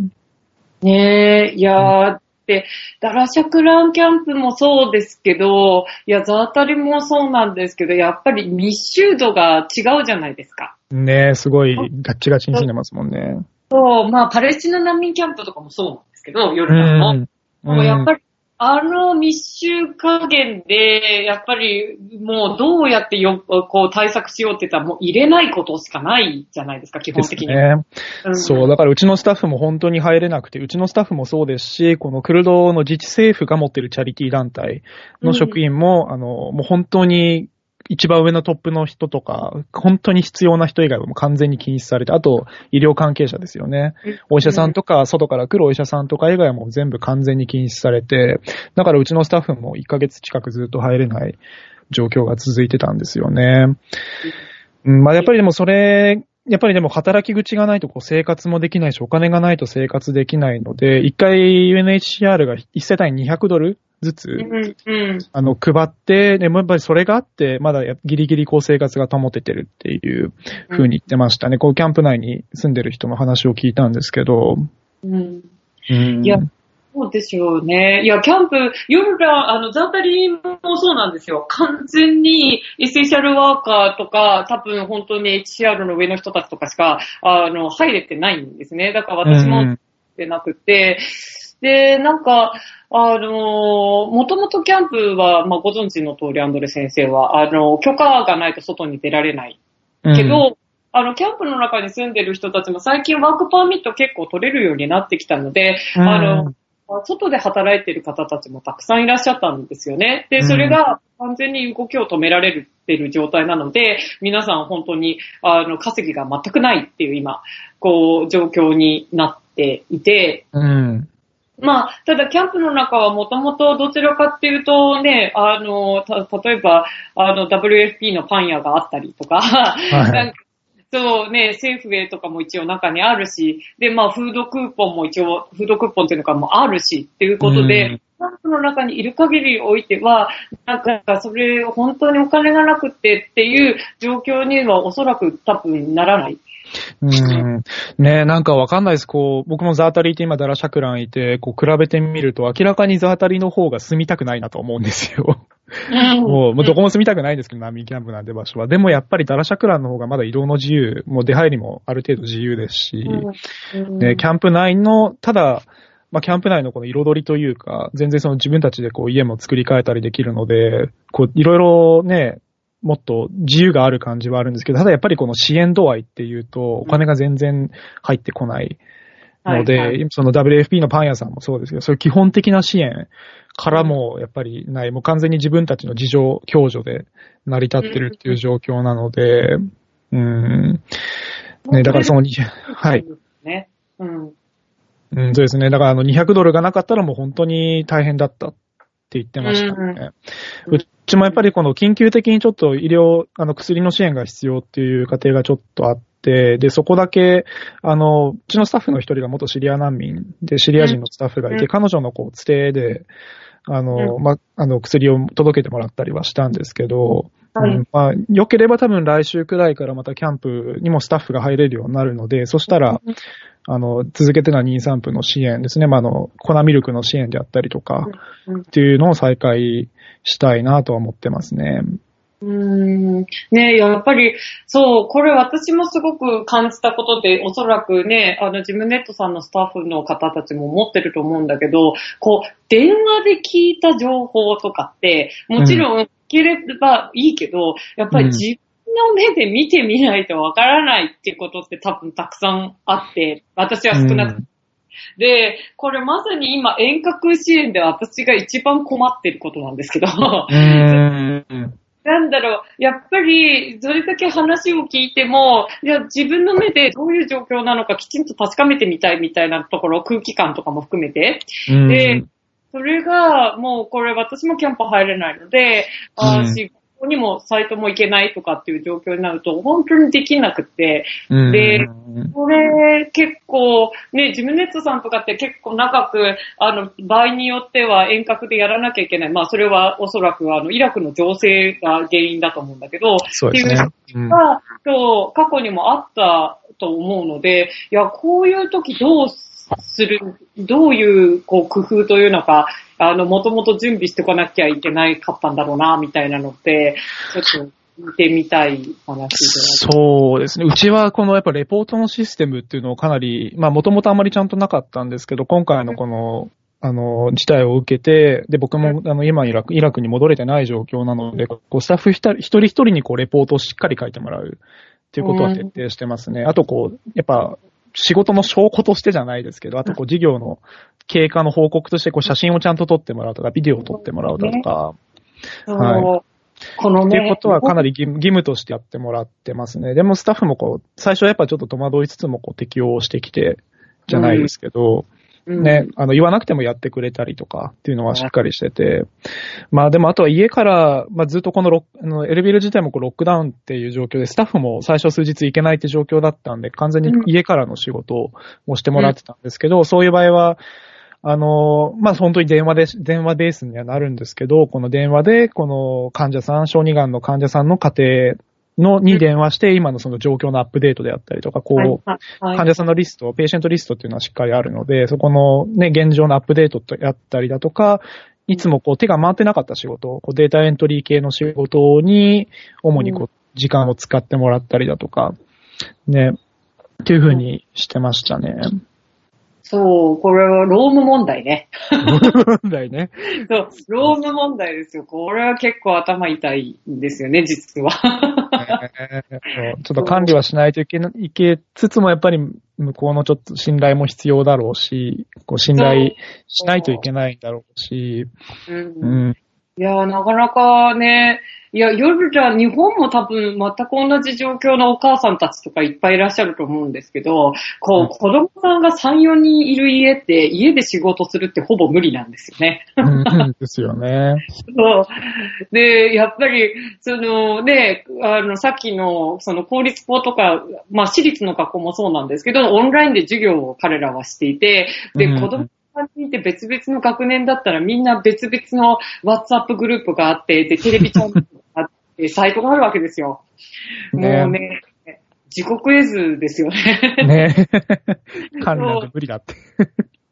ねえ、いやー、で、ダラシャクランキャンプもそうですけど、いや、ザータリもそうなんですけど、やっぱり密集度が違うじゃないですか。ねえ、すごいガッチガチに住んでますもんね。そう、まあ、パレスチナ難民キャンプとかもそうなんですけど、夜間も。もうやっぱりあの密集加減で、やっぱりもうどうやってよ、こう対策しようって言ったらもう入れないことしかないじゃないですか、基本的に。ね。うん、そう、だからうちのスタッフも本当に入れなくて、うちのスタッフもそうですし、このクルドの自治政府が持ってるチャリティー団体の職員も、うん、あの、もう本当に一番上のトップの人とか、本当に必要な人以外はもう完全に禁止されて、あと、医療関係者ですよね。お医者さんとか、外から来るお医者さんとか以外はもう全部完全に禁止されて、だからうちのスタッフも1ヶ月近くずっと入れない状況が続いてたんですよね。うん、まあやっぱりでもそれ、やっぱりでも働き口がないとこう生活もできないし、お金がないと生活できないので、一回 UNHCR が一世帯200ドルずつ、うんうん、あの、配って、でもやっぱりそれがあって、まだギリギリこう生活が保ててるっていう風に言ってましたね。うん、こうキャンプ内に住んでる人の話を聞いたんですけど。うん。うん、いや、そうですよね。いや、キャンプ、夜が、あの、ザータリーもそうなんですよ。完全にエッセンシャルワーカーとか、多分本当に HCR の上の人たちとかしか、あの、入れてないんですね。だから私も、でなくて、で、なんか、あの、もともとキャンプは、まあ、ご存知の通り、アンドレ先生は、あの、許可がないと外に出られない。けど、うん、あの、キャンプの中に住んでる人たちも最近ワークパーミット結構取れるようになってきたので、うん、あの、外で働いてる方たちもたくさんいらっしゃったんですよね。で、それが完全に動きを止められてる状態なので、皆さん本当に、あの、稼ぎが全くないっていう今、こう、状況になっていて、うん、まあ、ただキャンプの中はもともとどちらかっていうとね、あの、た、例えば、あの、WFP のパン屋があったりとか、はい、そうね、政府へとかも一応中にあるし、で、まあ、フードクーポンも一応、フードクーポンっていうのかもあるし、っていうことで、うんキャンプの中にいる限りおいては、なんか、それ、本当にお金がなくてっていう状況にはおそらく多分ならない。うん。ねなんかわかんないです。こう、僕もザータリーって今ダラシャクランいて、こう比べてみると明らかにザータリーの方が住みたくないなと思うんですよ。もう、もうどこも住みたくないんですけど、難民キャンプなんで場所は。でもやっぱりダラシャクランの方がまだ移動の自由、もう出入りもある程度自由ですし、うんね、キャンプ内の、ただ、まあ、キャンプ内のこの彩りというか、全然その自分たちでこう家も作り変えたりできるので、こういろいろね、もっと自由がある感じはあるんですけど、ただやっぱりこの支援度合いっていうと、お金が全然入ってこないので、はいはいその WFP のパン屋さんもそうですけど、そういう基本的な支援からもやっぱりない、もう完全に自分たちの事情、共助で成り立ってるっていう状況なので、うん。ね、だからその、はい。。ね。うん。うん、そうですね。だからあの200ドルがなかったらもう本当に大変だったって言ってましたね。うんうちもやっぱりこの緊急的にちょっと医療、あの薬の支援が必要っていう過程がちょっとあって、で、そこだけ、あの、うちのスタッフの一人が元シリア難民で、シリア人のスタッフがいて、うん。彼女のこう、つてで、あの、うん。ま、あの、薬を届けてもらったりはしたんですけど、はい。うんまあ、良ければ多分来週くらいからまたキャンプにもスタッフが入れるようになるので、そしたら、あの、続けての妊産婦の支援ですね。まあ、あの、粉ミルクの支援であったりとか、うん。っていうのを再開したいなとは思ってますね。うーん。ねやっぱり、そう、これ私もすごく感じたことで、おそらくね、あの、ジムネットさんのスタッフの方たちも持ってると思うんだけど、こう、電話で聞いた情報とかって、もちろん聞ければいいけど、やっぱりうん。自分の目で見てみないとわからないっていうことって多分たくさんあって、私は少なくで、これまさに今遠隔支援で私が一番困ってることなんですけど。なんだろう、やっぱり、それだけ話を聞いても、いや、自分の目でどういう状況なのかきちんと確かめてみたいみたいなところ、空気感とかも含めて。うんでそれが、もうこれ私もキャンプ入れないので、あうんここにもサイトも行けないとかっていう状況になると、本当にできなくて、うんでこれ結構、ね、ジムネットさんとかって結構長く、あの、場合によっては遠隔でやらなきゃいけない。まあ、それはおそらく、あの、イラクの情勢が原因だと思うんだけど、そうですね。うんが、そう、過去にもあったと思うので、いや、こういう時どうすする、どういう、こう、工夫というのか、あの、もともと準備しておかなきゃいけないかったんだろうな、みたいなのって、ちょっと見てみたい話そうですね。うちはこのやっぱレポートのシステムっていうのをかなり、まあもともとあまりちゃんとなかったんですけど、今回のこの、あの、事態を受けて、で、僕も、あの、今イラク、イラクに戻れてない状況なので、こう、スタッフ一人一人一人にこう、レポートをしっかり書いてもらうっていうことは徹底してますね。あと、こう、やっぱ、仕事の証拠としてじゃないですけど、あと、こう、事業の経過の報告として、こう、写真をちゃんと撮ってもらうとか、ビデオを撮ってもらうだとか、そう。はこのね。っていうことはかなり義務義務としてやってもらってますね。でもスタッフもこう、最初はやっぱちょっと戸惑いつつもこう適応してきて、じゃないですけど、うんね、あの、言わなくてもやってくれたりとかっていうのはしっかりしてて、まあでもあとは家から、まあずっとこのロックあのエルビル自体もこうロックダウンっていう状況で、スタッフも最初数日行けないって状況だったんで、完全に家からの仕事をしてもらってたんですけど、そういう場合は、あの、まあ、本当に電話で、電話ベースにはなるんですけど、この電話で、この患者さん、小児がんの患者さんの家庭の、に電話して、今のその状況のアップデートであったりとか、こう、患者さんのリスト、ペーシェントリストっていうのはしっかりあるので、そこのね、現状のアップデートとやったりだとか、いつもこう手が回ってなかった仕事、こうデータエントリー系の仕事に、主にこう、時間を使ってもらったりだとか、ね、っていう風にしてましたね。そう、これはローム問題ね。問題ね。そう、ローム問題ですよ。これは結構頭痛いんですよね、実は。そうちょっと管理はしないといけない、いけつつもやっぱり向こうのちょっと信頼も必要だろうし、こう信頼しないといけないんだろうし、うんうん。いやー、なかなかね、いや、夜じゃ、日本も多分全く同じ状況のお母さんたちとかいっぱいいらっしゃると思うんですけど、こう、子供さんが3、4人いる家って、家で仕事するってほぼ無理なんですよね。うんですよね。そう。で、やっぱり、そのね、あの、さっきの、その公立校とか、まあ私立の学校もそうなんですけど、オンラインで授業を彼らはしていて、で、うん子供さんにいて別々の学年だったらみんな別々の WhatsApp グループがあって、で、テレビチャンネルがあって、サイトがあるわけですよ。ねもうね、自国絵図ですよね。ね 管理なんか無理だって。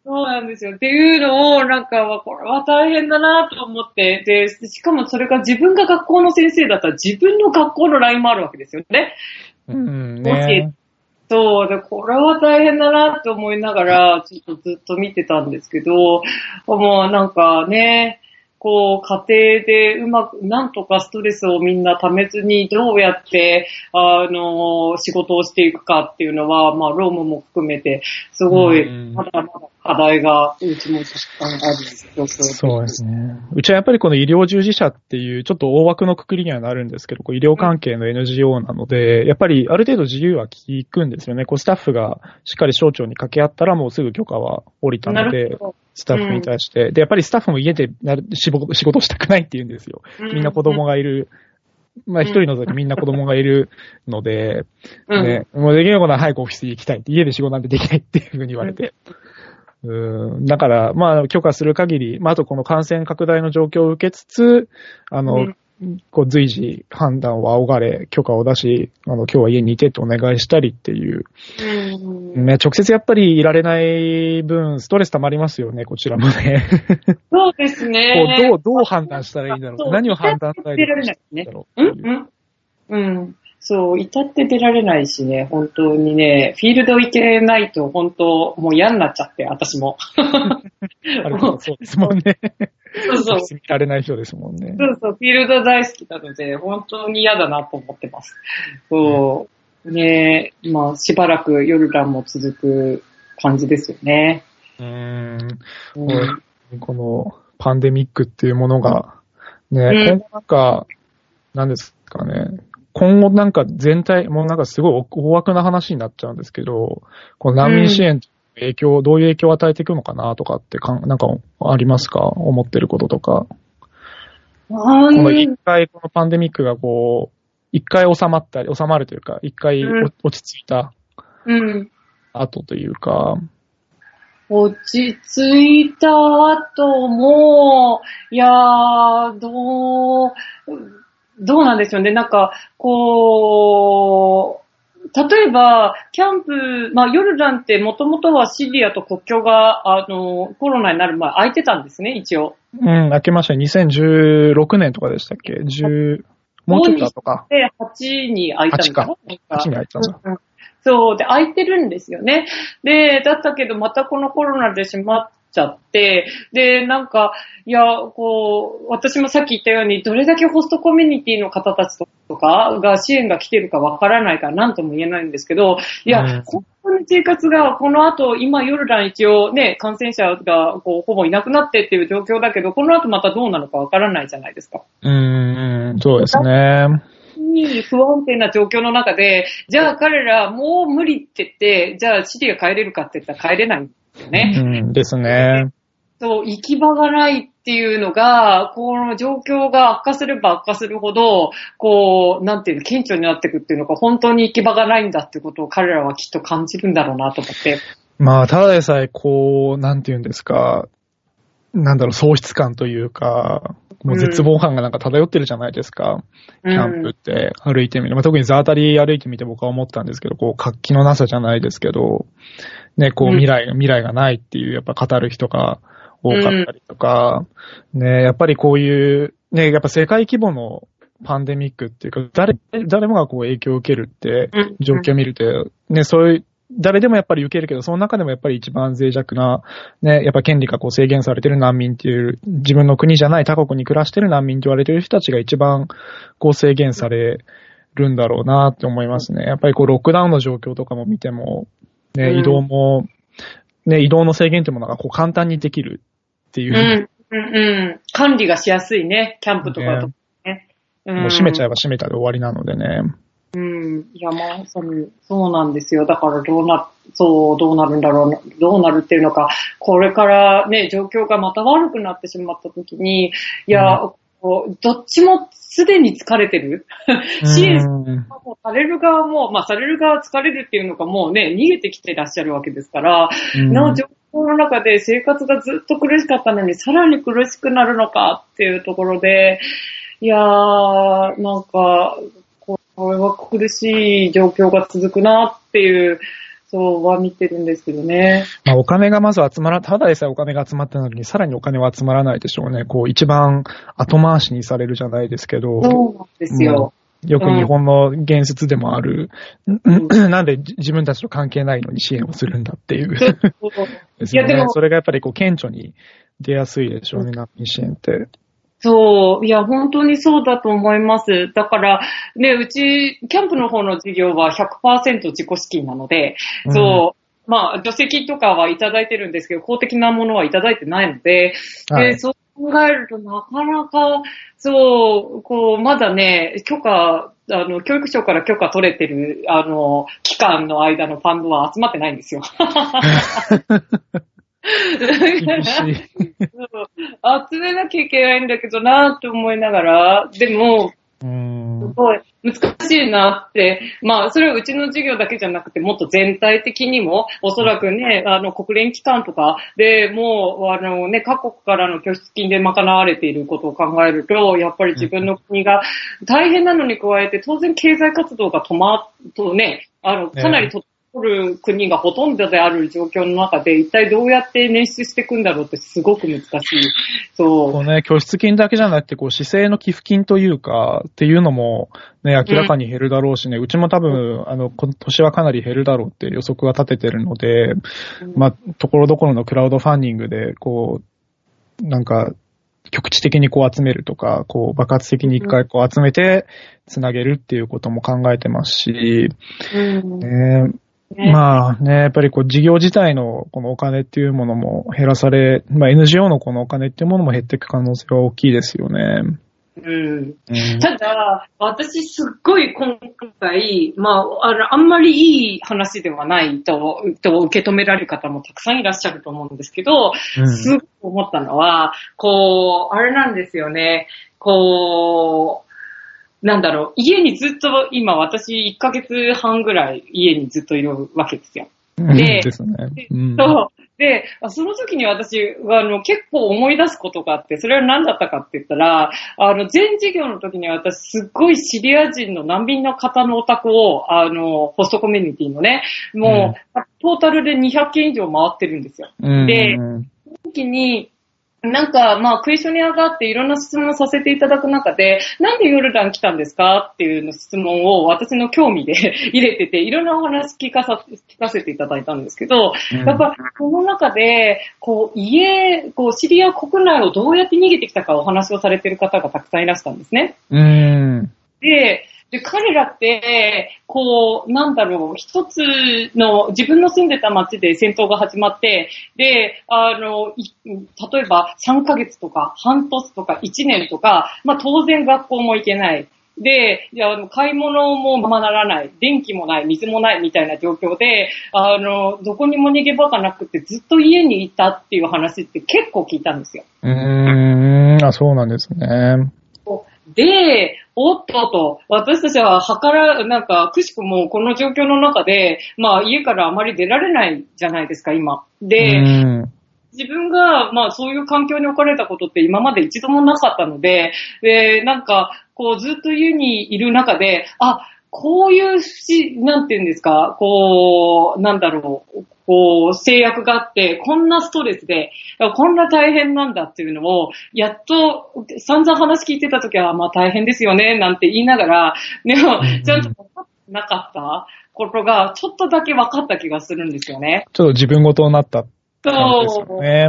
そうなんですよ。っていうのを、なんか、これは大変だなと思って、で、しかもそれが自分が学校の先生だったら自分の学校の LINE もあるわけですよね。うん、ねそう、で、これは大変だなって思いながら、ちょっとずっと見てたんですけど、もうなんかね、こう、家庭でうまく、なんとかストレスをみんな溜めずに、どうやって、あの、仕事をしていくかっていうのは、まあ、ロームも含めて、すごい、うん。まだまだ課題が、うちもある状況そうですね。うちはやっぱりこの医療従事者っていう、ちょっと大枠のくくりにはなるんですけど、こう医療関係の NGO なので、やっぱりある程度自由は効くんですよね。こうスタッフがしっかり省庁に掛け合ったらもうすぐ許可は下りたなのでスタッフに対して。で、やっぱりスタッフも家でなる仕事仕事したくないって言うんですよ。ど。みんな子供がいる。まあ一人の時みんな子供がいるので、うん、ね、もうできることは早くオフィスに行きたいって、家で仕事なんてできないっていうふうに言われて。うん、だから、まあ、許可する限り、まあ、あとこの感染拡大の状況を受けつつ、あの、うんこう随時判断を仰がれ、許可を出し、あの、今日は家にいてってお願いしたりっていう。うんね、直接やっぱりいられない分、ストレス溜まりますよね、こちらもね。そうですこね。うどう、どう判断したらいいんだろう何を判断したらいいんだろうう。んうん。うん。そう、至って出られないしね、本当にね、フィールド行けないと本当、もう嫌になっちゃって、私も。そうですもんね。そうそう。見られない人ですもんね。そうそう、フィールド大好きなので、本当に嫌だなと思ってます。そう。ねまあ、しばらくヨルダンも続く感じですよね。うーん。うんこのパンデミックっていうものが、ね、うん今後なんか、なんですかね、今後なんか全体、もうなんかすごい大枠な話になっちゃうんですけど、この難民支援の影響、どういう影響を与えていくのかなとかってかん、なんかありますか？思ってることとか。あこの一回このパンデミックがこう、一回収まったり、収まるというか、一回落ち着いたうん。後というか、落ち着いた後も、いやー、どう、どうなんでしょうね。なんか、こう、例えば、キャンプ、まあ、ヨルダンってもともとはシリアと国境が、あの、コロナになる前空いてたんですね、一応。うん、開けましたね。2016年とかでしたっけ ?10、もうちょっと後か。で、8に空いたんだよなん8に開いたんだ。うんそう、で、空いてるんですよね。で、だったけど、またこのコロナで閉まっちゃって、で、なんか、いや、こう、私もさっき言ったように、どれだけホストコミュニティの方たちとかが支援が来てるかわからないから何とも言えないんですけど、いや、うん本当に生活がこの後、今ヨルダン一応ね、感染者がこうほぼいなくなってっていう状況だけど、この後またどうなのかわからないじゃないですか。うーん、そうですね。に不安定な状況の中で、じゃあ彼らもう無理って言って、じゃあシリア帰れるかって言ったら帰れないよね。うん、ですね。そう、行き場がないっていうのが、この状況が悪化すれば悪化するほど、こう、なんていうの、顕著になっていくっていうのが、本当に行き場がないんだってことを彼らはきっと感じるんだろうなと思って。まあ、ただでさえ、こう、なんて言うんですか、なんだろう、喪失感というか、もう絶望感がなんか漂ってるじゃないですか。キャンプって。歩いてみる。まあ、特にザータリー歩いてみて僕は思ったんですけど、こう、活気のなさじゃないですけど、ね、こう、うん。未来、未来がないっていう、やっぱ語る人が多かったりとか、ね、やっぱりこういう、ね、やっぱ世界規模のパンデミックっていうか、誰、誰もがこう影響を受けるって、うん。状況を見ると、ね、そういう、誰でもやっぱり受けるけど、その中でもやっぱり一番脆弱な、ね、やっぱ権利がこう制限されてる難民っていう、自分の国じゃない他国に暮らしてる難民って言われてる人たちが一番こう制限されるんだろうなって思いますね。やっぱりこうロックダウンの状況とかも見ても、ね、うん移動も、ね、移動の制限ってものがこう簡単にできるっていうう、ん。うんうん。管理がしやすいね、キャンプとかとかね。もう閉めちゃえば。ば閉めたで終わりなのでね。うん。いや、まさに、そうなんですよ。だからどうな、そう、どうなるんだろうな、どうなるっていうのか、これからね、状況がまた悪くなってしまった時に、いや、こうどっちもすでに疲れてる。支援うんもうされる側も、まあ、される側疲れるっていうのがもうね、逃げてきてらっしゃるわけですから、うんの状況の中で生活がずっと苦しかったのに、さらに苦しくなるのかっていうところで、いやー、なんか、これは苦しい状況が続くなっていう、そうは見てるんですけどね。まあ、お金がまず集まら、ただでさえお金が集まったのに、さらにお金は集まらないでしょうね。こう、一番後回しにされるじゃないですけど、そうなんですよ。よく日本の言説でもある、んなんでじ自分たちと関係ないのに支援をするんだっていう。ですよねいやでもそれがやっぱりこう、顕著に出やすいでしょうね、難民支援って。そう。いや、本当にそうだと思います。だから、ね、うち、キャンプの方の事業は100%自己資金なので、うんそう。まあ、助成金とかはいただいてるんですけど、公的なものはいただいてないので、はいでそう考えるとなかなか、そう、こう、まだね、許可、あの、教育省から許可取れてる、あの、期間の間のファンドは集まってないんですよ。集めなきゃいけないんだけどなって思いながら、でも、うん。すごい難しいなって、まあ、それはうちの事業だけじゃなくて、もっと全体的にも、おそらくね、あの、国連機関とかでもう、あのね、各国からの拠出金で賄われていることを考えると、やっぱり自分の国が大変なのに加えて、当然経済活動が止まっとね、あの、かなりと、る国がほとんどである状況の中で、一体どうやって捻出していくんだろうってすごく難しい。そう。こうね、拠出金だけじゃなくて、こう、市政の寄付金というか、っていうのも、ね、明らかに減るだろうしね、うちも多分、あの、今年はかなり減るだろうって予測は立ててるので、まあ、ところどころのクラウドファンディングで、こう、なんか、局地的にこう集めるとか、こう爆発的に一回こう集めて、つなげるっていうことも考えてますし、うんねね。まあね、やっぱりこう事業自体のこのお金っていうものも減らされ、まあ NGO のこのお金っていうものも減っていく可能性は大きいですよね。うん。うん。ただ、私すっごい今回、まあ、あの、あんまりいい話ではないと、と受け止められる方もたくさんいらっしゃると思うんですけど、うん。すごく思ったのは、こう、あれなんですよね、こう、なんだろう、家にずっと、今私1ヶ月半ぐらい家にずっといるわけですよ。うんでですね。うんそう。で、その時に私は、あの、結構思い出すことがあって、それは何だったかって言ったら、あの、全事業の時に私、すっごいシリア人の難民の方のお宅を、あの、ホストコミュニティのね、もう、トータルで200件以上回ってるんですよ。うんでその時に、なんか、まあ、クエスチョニアがあっていろんな質問をさせていただく中で、なんでヨルダン来たんですかっていうの質問を私の興味で入れてて、いろんなお話聞かさ、聞かせていただいたんですけど、うんやっぱ、この中で、こう、家、こう、シリア国内をどうやって逃げてきたかお話をされている方がたくさんいらしたんですね。うん。で、で、彼らって、こう、なんだろう、一つの、自分の住んでた街で戦闘が始まって、で、あの、い例えば3ヶ月とか、半年とか、1年とか、まあ当然学校も行けない。で、いや買い物もままならない。電気もない、水もないみたいな状況で、あの、どこにも逃げ場がなくてずっと家にいたっていう話って結構聞いたんですよ。うん。あ、そうなんですね。で、おっとと、私たちは、はから、なんか、くしくもこの状況の中で、まあ、家からあまり出られないじゃないですか、今。で、うん自分が、まあ、そういう環境に置かれたことって今まで一度もなかったので、で、なんか、こう、ずっと家にいる中で、あ、こういう不思なんていうんですか、こう、なんだろう、こう、制約があって、こんなストレスで、こんな大変なんだっていうのを、やっと、散々話聞いてた時は、まあ大変ですよね、なんて言いながら、でもうん、ちゃんと分かってなかったことが、ちょっとだけ分かった気がするんですよね。ちょっと自分ごとになった。そう。ね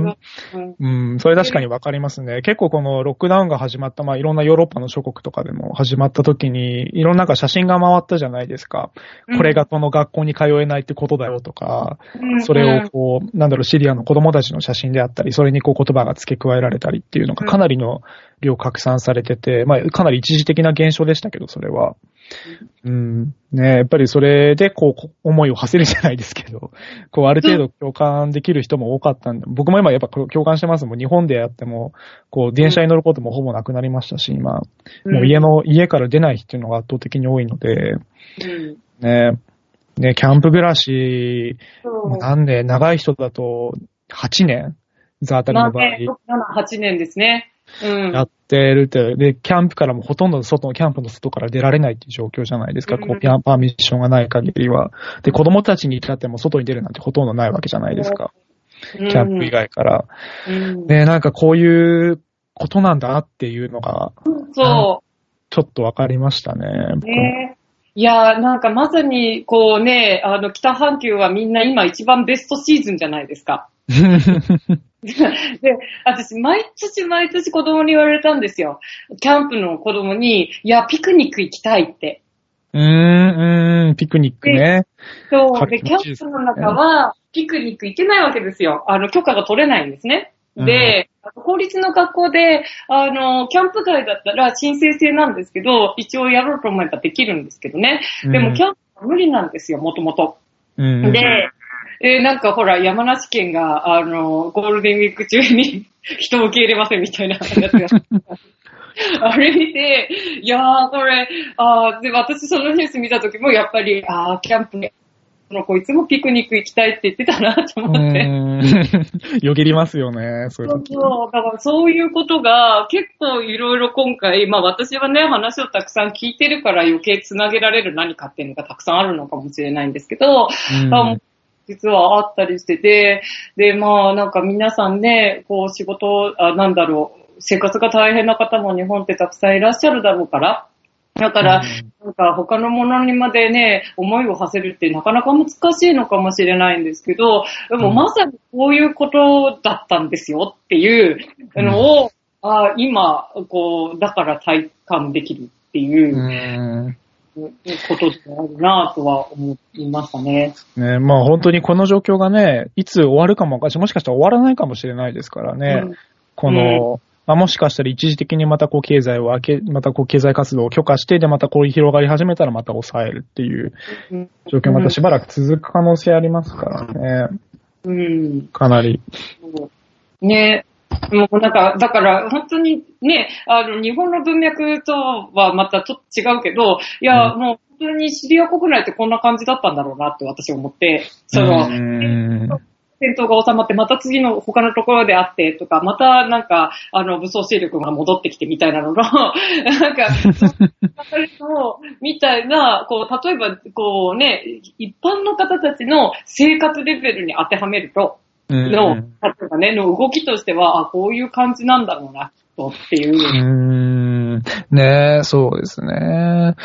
うんうん、それ確かにわかりますね。結構このロックダウンが始まった、まあいろんなヨーロッパの諸国とかでも始まった時に、いろんな写真が回ったじゃないですか。これがこの学校に通えないってことだよとか、うんそれをこう、なんだろう、シリアの子供たちの写真であったり、それにこう言葉が付け加えられたりっていうのがかなりの量拡散されてて、まあかなり一時的な現象でしたけど、それは。うん。ねやっぱりそれでこうこ、思いを馳せるじゃないですけど、こう、ある程度共感できる人も多かったんで、僕も今やっぱ共感してますもん。日本でやっても、こう、電車に乗ることもほぼなくなりましたし、今、もう家の、家から出ない人っていうのが圧倒的に多いので、うん。ね。ね、キャンプ暮らし、なんで、長い人だと、8年？ザータリの場合、まあね、6、7、8年ですね。うん。やってるって、で、キャンプからもほとんど外の、キャンプの外から出られないっていう状況じゃないですか。うんこう、ピャンパーミッションがない限りは。で、子供たちに至っても外に出るなんてほとんどないわけじゃないですか。キキャンプ以外から。うん。で、なんかこういうことなんだなっていうのが、そちょっとわかりましたね。う。ねいやー、なんかまさに、こうね、あの、北半球はみんな今一番ベストシーズンじゃないですか。で、私、毎年毎年子供に言われたんですよ。キャンプの子供に、いや、ピクニック行きたいって。うーん、うーん、ピクニックね。そう。で、キャンプの中は、ピクニック行けないわけですよ。あの、許可が取れないんですね。で、公立の学校で、あの、キャンプ会だったら申請制なんですけど、一応やろうと思えばできるんですけどね。でも、キャンプは無理なんですよ、もともと。うん、で、えーなんかほら、山梨県が、あの、ゴールデンウィーク中に 人を受け入れませんみたいな やつが。あれ見て、いやー、これ、あーで、私そのニュース見た時も、やっぱり、あー、キャンプね、この子いつもピクニック行きたいって言ってたなとう思って。よぎりますよね、そういうそう時。そう。だからそういうことが結構いろいろ今回、まあ私はね、話をたくさん聞いてるから余計つなげられる何かっていうのがたくさんあるのかもしれないんですけど、うんあ実はあったりしてて、で、まあなんか皆さんね、こう仕事、あなんだろう、生活が大変な方も日本ってたくさんいらっしゃるだろうから、だから、なんか他のものにまでね、思いを馳せるってなかなか難しいのかもしれないんですけど、でもうん。まさにこういうことだったんですよっていうのを、あ今、こう、だから体感できるっていううんことであるなとは思いましたね。ね、まあ本当にこの状況がね、いつ終わるかももしかしたら終わらないかもしれないですからね。うんこの、まあ、もしかしたら一時的にまたこう経済を開け、またこう経済活動を許可して、でまたこう広がり始めたらまた抑えるっていううん状況またしばらく続く可能性ありますからね。うん。かなり。ねもうなんか、だから本当にね、あの、日本の文脈とはまたちょっと違うけど、いや、うん。もう本当にシリア国内ってこんな感じだったんだろうなって私思って、その、うん。戦闘が収まって、また次の他のところであってとか、またなんか、あの、武装勢力が戻ってきてみたいなのの、なんか、それと、みたいな、こう、例えば、こうね、一般の方たちの生活レベルに当てはめると、うんの、例えばね、の動きとしては、あ、こういう感じなんだろうな、とっていう。うーん。ねえ、そうですね。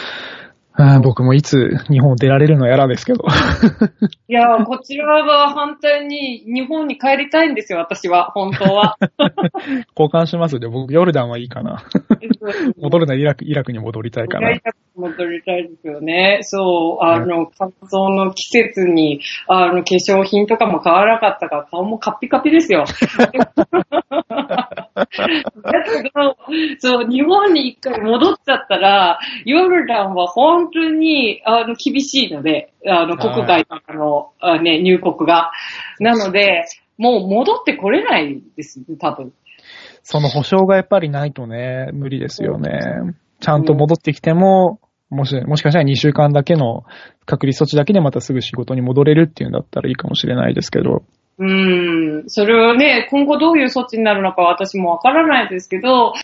僕もいつ日本を出られるのやらですけど。いや、こちらは反対に日本に帰りたいんですよ、私は、本当は。交換しますよ。僕、ヨルダンはいいかな。戻るならイラク、イラクに戻りたいかな。戻りたいですよね。そう、あの、乾燥の季節に、あの、化粧品とかも買わなかったから、顔もカッピカピですよ。だけど、そう、日本に一回戻っちゃったら、ヨルダンは本当に、あの、厳しいので、あの、国外からの、あね、入国が。なので、もう戻ってこれないです、多分。その保証がやっぱりないとね、無理ですよね。ちゃんと戻ってきても、もし、もしかしたら2週間だけの隔離措置だけでまたすぐ仕事に戻れるっていうんだったらいいかもしれないですけど。うーん、それをね、今後どういう措置になるのか私もわからないですけど、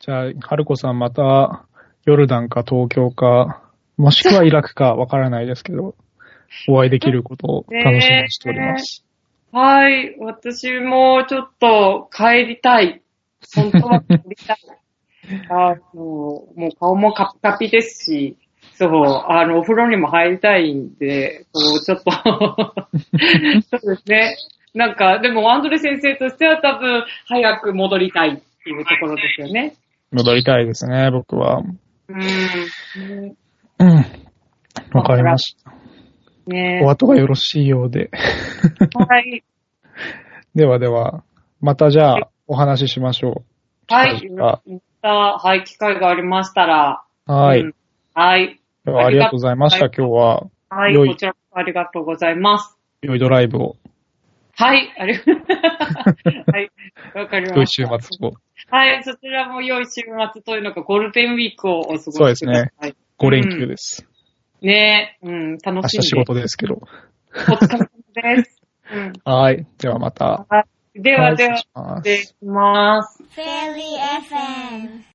じゃあ、春子さんまた、ヨルダンか東京か、もしくはイラクかわからないですけど、お会いできることを楽しみにしております。はい、私もちょっと帰りたい。本当は帰りたい。あの、もう顔もカピカピですし、そう、あの、お風呂にも入りたいんで、そう、ちょっと、そうですね。なんか、でもアンドレ先生としては多分、早く戻りたいっていうところですよね。戻りたいですね、僕は。うん。ねうん。わかりました。ねお後がよろしいようで。はい。ではでは、またじゃあ、お話ししましょはい。あまた、はい、機会がありましたら。う。はい。うんはい。ではありがとうございました、今日は。はい、こちらこそありがとうございます。良いドライブを。はい、ありがとう。はい、わかりま良い。週末を。はい、そちらも良い週末というのか、ゴールデンウィークをお過ごしください。そうですね。5連休です。ねえ、うん、楽明しんで。日仕事ですけど。お疲れ様です。うん。はい。ではまた。はいではでは、はい失礼します失礼します。Fairy FM